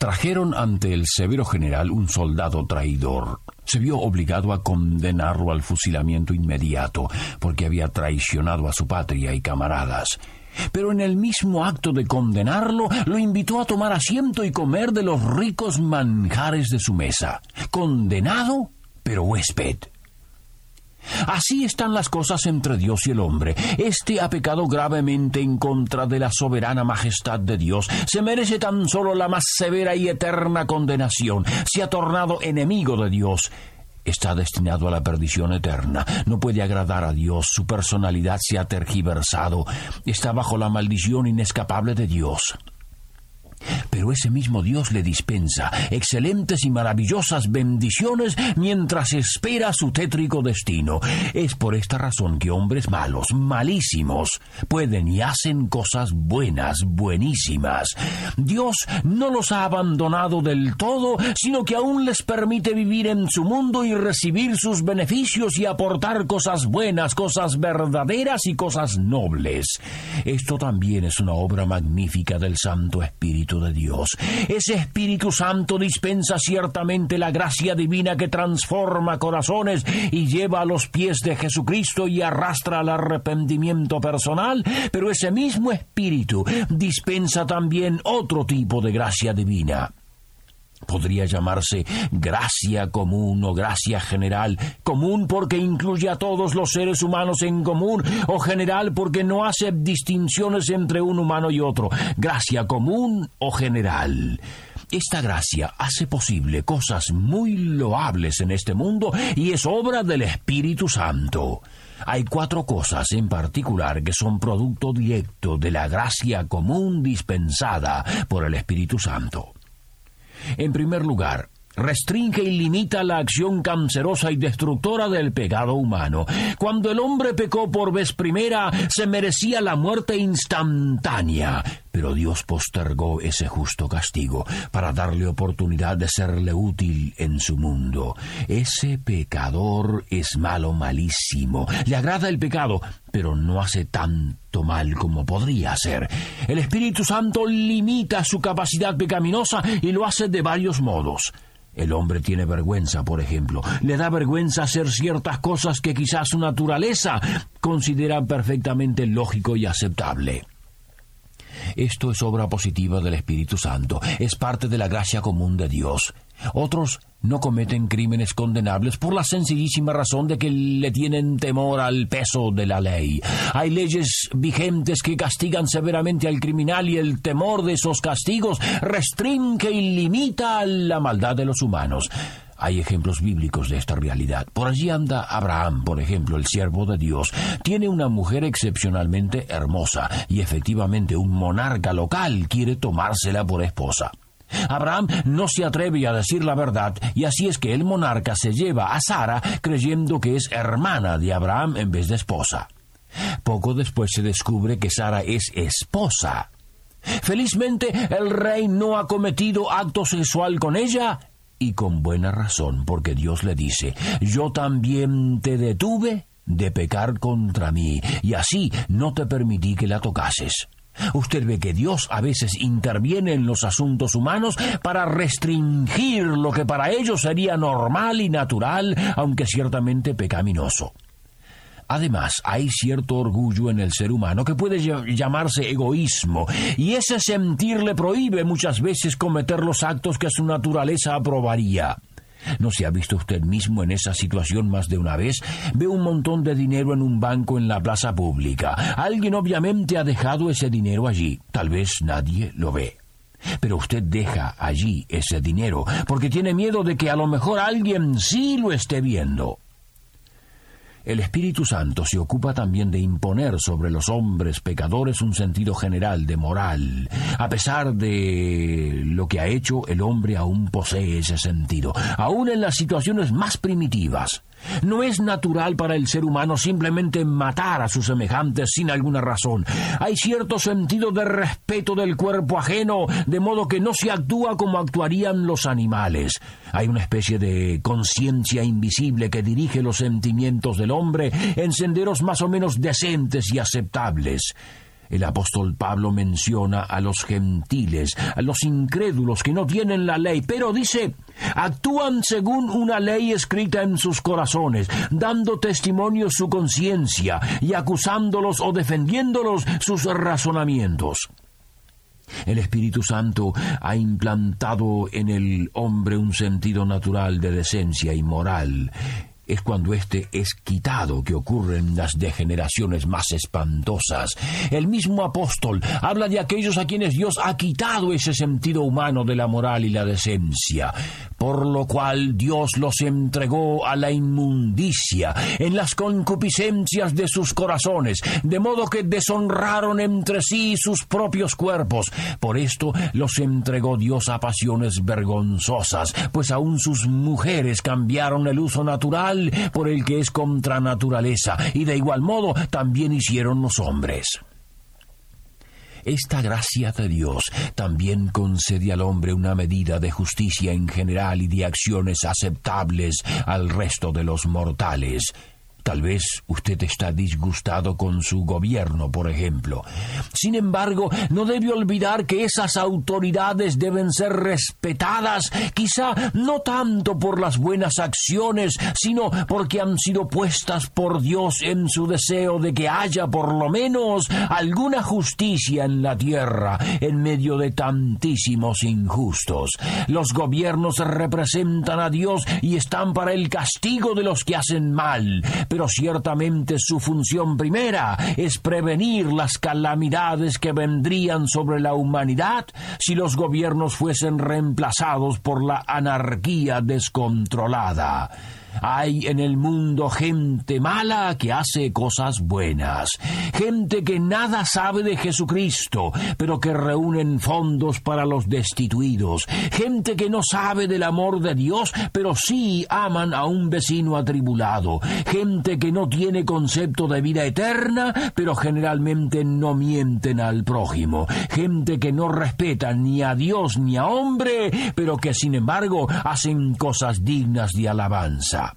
Trajeron ante el severo general un soldado traidor. Se vio obligado a condenarlo al fusilamiento inmediato porque había traicionado a su patria y camaradas. Pero en el mismo acto de condenarlo, lo invitó a tomar asiento y comer de los ricos manjares de su mesa. Condenado, pero huésped. Así están las cosas entre Dios y el hombre. Este ha pecado gravemente en contra de la soberana majestad de Dios. Se merece tan solo la más severa y eterna condenación. Se ha tornado enemigo de Dios. Está destinado a la perdición eterna. No puede agradar a Dios. Su personalidad se ha tergiversado. Está bajo la maldición inescapable de Dios. Pero ese mismo Dios le dispensa excelentes y maravillosas bendiciones mientras espera su tétrico destino. Es por esta razón que hombres malos, malísimos, pueden y hacen cosas buenas, buenísimas. Dios no los ha abandonado del todo, sino que aún les permite vivir en su mundo y recibir sus beneficios y aportar cosas buenas, cosas verdaderas y cosas nobles. Esto también es una obra magnífica del Santo Espíritu de Dios. Ese Espíritu Santo dispensa ciertamente la gracia divina que transforma corazones y lleva a los pies de Jesucristo y arrastra al arrepentimiento personal, pero ese mismo Espíritu dispensa también otro tipo de gracia divina podría llamarse gracia común o gracia general, común porque incluye a todos los seres humanos en común, o general porque no hace distinciones entre un humano y otro, gracia común o general. Esta gracia hace posible cosas muy loables en este mundo y es obra del Espíritu Santo. Hay cuatro cosas en particular que son producto directo de la gracia común dispensada por el Espíritu Santo. En primer lugar, restringe y limita la acción cancerosa y destructora del pecado humano. Cuando el hombre pecó por vez primera, se merecía la muerte instantánea, pero Dios postergó ese justo castigo para darle oportunidad de serle útil en su mundo. Ese pecador es malo, malísimo. Le agrada el pecado, pero no hace tanto mal como podría hacer. El Espíritu Santo limita su capacidad pecaminosa y lo hace de varios modos. El hombre tiene vergüenza, por ejemplo. Le da vergüenza hacer ciertas cosas que quizás su naturaleza considera perfectamente lógico y aceptable. Esto es obra positiva del Espíritu Santo, es parte de la gracia común de Dios. Otros no cometen crímenes condenables por la sencillísima razón de que le tienen temor al peso de la ley. Hay leyes vigentes que castigan severamente al criminal y el temor de esos castigos restringe y limita la maldad de los humanos. Hay ejemplos bíblicos de esta realidad. Por allí anda Abraham, por ejemplo, el siervo de Dios. Tiene una mujer excepcionalmente hermosa y efectivamente un monarca local quiere tomársela por esposa. Abraham no se atreve a decir la verdad y así es que el monarca se lleva a Sara creyendo que es hermana de Abraham en vez de esposa. Poco después se descubre que Sara es esposa. Felizmente el rey no ha cometido acto sexual con ella y con buena razón, porque Dios le dice, yo también te detuve de pecar contra mí, y así no te permití que la tocases. Usted ve que Dios a veces interviene en los asuntos humanos para restringir lo que para ellos sería normal y natural, aunque ciertamente pecaminoso. Además, hay cierto orgullo en el ser humano que puede llamarse egoísmo, y ese sentir le prohíbe muchas veces cometer los actos que su naturaleza aprobaría. ¿No se ha visto usted mismo en esa situación más de una vez? Ve un montón de dinero en un banco en la plaza pública. Alguien obviamente ha dejado ese dinero allí. Tal vez nadie lo ve. Pero usted deja allí ese dinero porque tiene miedo de que a lo mejor alguien sí lo esté viendo. El Espíritu Santo se ocupa también de imponer sobre los hombres pecadores un sentido general de moral. A pesar de lo que ha hecho, el hombre aún posee ese sentido, aún en las situaciones más primitivas. No es natural para el ser humano simplemente matar a sus semejantes sin alguna razón. Hay cierto sentido de respeto del cuerpo ajeno, de modo que no se actúa como actuarían los animales. Hay una especie de conciencia invisible que dirige los sentimientos del hombre en senderos más o menos decentes y aceptables. El apóstol Pablo menciona a los gentiles, a los incrédulos que no tienen la ley, pero dice, actúan según una ley escrita en sus corazones, dando testimonio su conciencia y acusándolos o defendiéndolos sus razonamientos. El Espíritu Santo ha implantado en el hombre un sentido natural de decencia y moral es cuando éste es quitado que ocurren las degeneraciones más espantosas. El mismo apóstol habla de aquellos a quienes Dios ha quitado ese sentido humano de la moral y la decencia, por lo cual Dios los entregó a la inmundicia en las concupiscencias de sus corazones, de modo que deshonraron entre sí sus propios cuerpos. Por esto los entregó Dios a pasiones vergonzosas, pues aun sus mujeres cambiaron el uso natural por el que es contra naturaleza, y de igual modo también hicieron los hombres. Esta gracia de Dios también concede al hombre una medida de justicia en general y de acciones aceptables al resto de los mortales, Tal vez usted está disgustado con su gobierno, por ejemplo. Sin embargo, no debe olvidar que esas autoridades deben ser respetadas, quizá no tanto por las buenas acciones, sino porque han sido puestas por Dios en su deseo de que haya por lo menos alguna justicia en la tierra en medio de tantísimos injustos. Los gobiernos representan a Dios y están para el castigo de los que hacen mal pero ciertamente su función primera es prevenir las calamidades que vendrían sobre la humanidad si los gobiernos fuesen reemplazados por la anarquía descontrolada. Hay en el mundo gente mala que hace cosas buenas, gente que nada sabe de Jesucristo, pero que reúnen fondos para los destituidos, gente que no sabe del amor de Dios, pero sí aman a un vecino atribulado, gente que no tiene concepto de vida eterna, pero generalmente no mienten al prójimo, gente que no respeta ni a Dios ni a hombre, pero que sin embargo hacen cosas dignas de alabanza.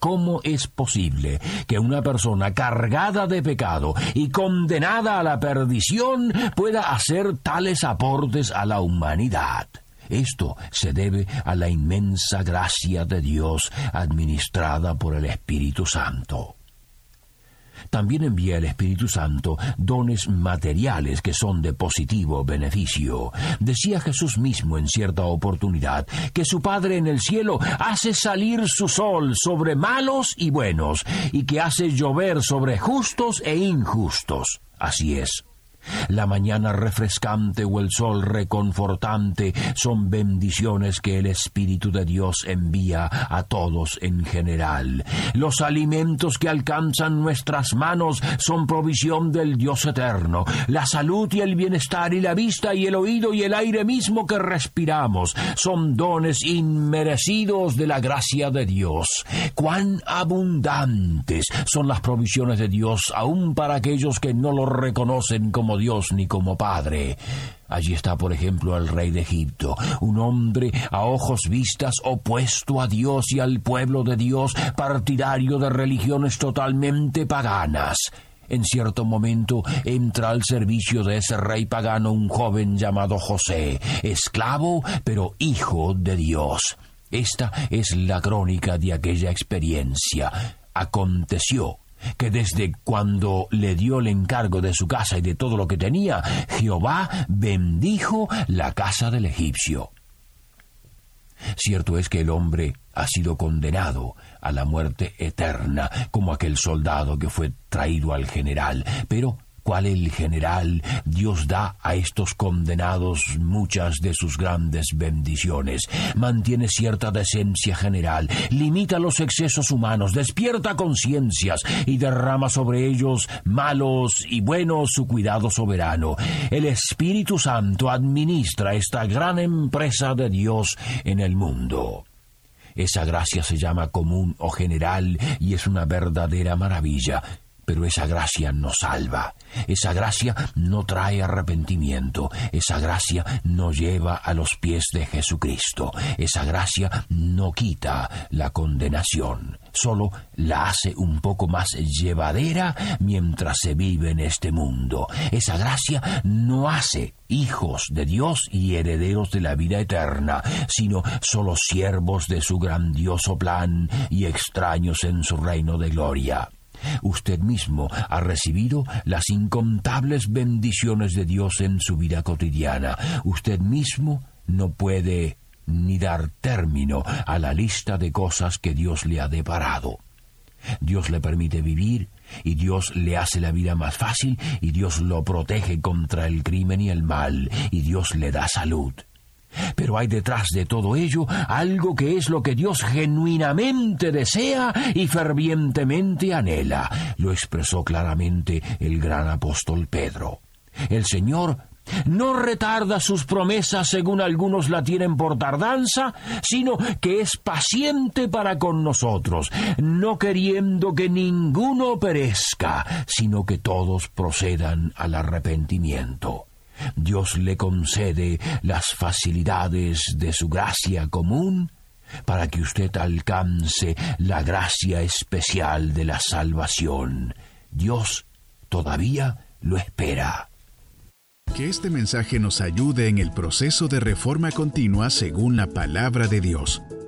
¿Cómo es posible que una persona cargada de pecado y condenada a la perdición pueda hacer tales aportes a la humanidad? Esto se debe a la inmensa gracia de Dios administrada por el Espíritu Santo. También envía el Espíritu Santo dones materiales que son de positivo beneficio. Decía Jesús mismo en cierta oportunidad que su Padre en el cielo hace salir su sol sobre malos y buenos y que hace llover sobre justos e injustos. Así es. La mañana refrescante o el sol reconfortante son bendiciones que el Espíritu de Dios envía a todos en general. Los alimentos que alcanzan nuestras manos son provisión del Dios eterno. La salud y el bienestar y la vista y el oído y el aire mismo que respiramos son dones inmerecidos de la gracia de Dios. Cuán abundantes son las provisiones de Dios aun para aquellos que no lo reconocen Dios ni como Padre. Allí está, por ejemplo, el rey de Egipto, un hombre a ojos vistas opuesto a Dios y al pueblo de Dios, partidario de religiones totalmente paganas. En cierto momento entra al servicio de ese rey pagano un joven llamado José, esclavo pero hijo de Dios. Esta es la crónica de aquella experiencia. Aconteció que desde cuando le dio el encargo de su casa y de todo lo que tenía, Jehová bendijo la casa del egipcio. Cierto es que el hombre ha sido condenado a la muerte eterna, como aquel soldado que fue traído al general, pero cual el general, Dios da a estos condenados muchas de sus grandes bendiciones, mantiene cierta decencia general, limita los excesos humanos, despierta conciencias y derrama sobre ellos malos y buenos su cuidado soberano. El Espíritu Santo administra esta gran empresa de Dios en el mundo. Esa gracia se llama común o general y es una verdadera maravilla. Pero esa gracia no salva, esa gracia no trae arrepentimiento, esa gracia no lleva a los pies de Jesucristo, esa gracia no quita la condenación, solo la hace un poco más llevadera mientras se vive en este mundo. Esa gracia no hace hijos de Dios y herederos de la vida eterna, sino solo siervos de su grandioso plan y extraños en su reino de gloria. Usted mismo ha recibido las incontables bendiciones de Dios en su vida cotidiana. Usted mismo no puede ni dar término a la lista de cosas que Dios le ha deparado. Dios le permite vivir y Dios le hace la vida más fácil y Dios lo protege contra el crimen y el mal y Dios le da salud. Pero hay detrás de todo ello algo que es lo que Dios genuinamente desea y fervientemente anhela. Lo expresó claramente el gran apóstol Pedro. El Señor no retarda sus promesas según algunos la tienen por tardanza, sino que es paciente para con nosotros, no queriendo que ninguno perezca, sino que todos procedan al arrepentimiento. Dios le concede las facilidades de su gracia común para que usted alcance la gracia especial de la salvación. Dios todavía lo espera. Que este mensaje nos ayude en el proceso de reforma continua según la palabra de Dios.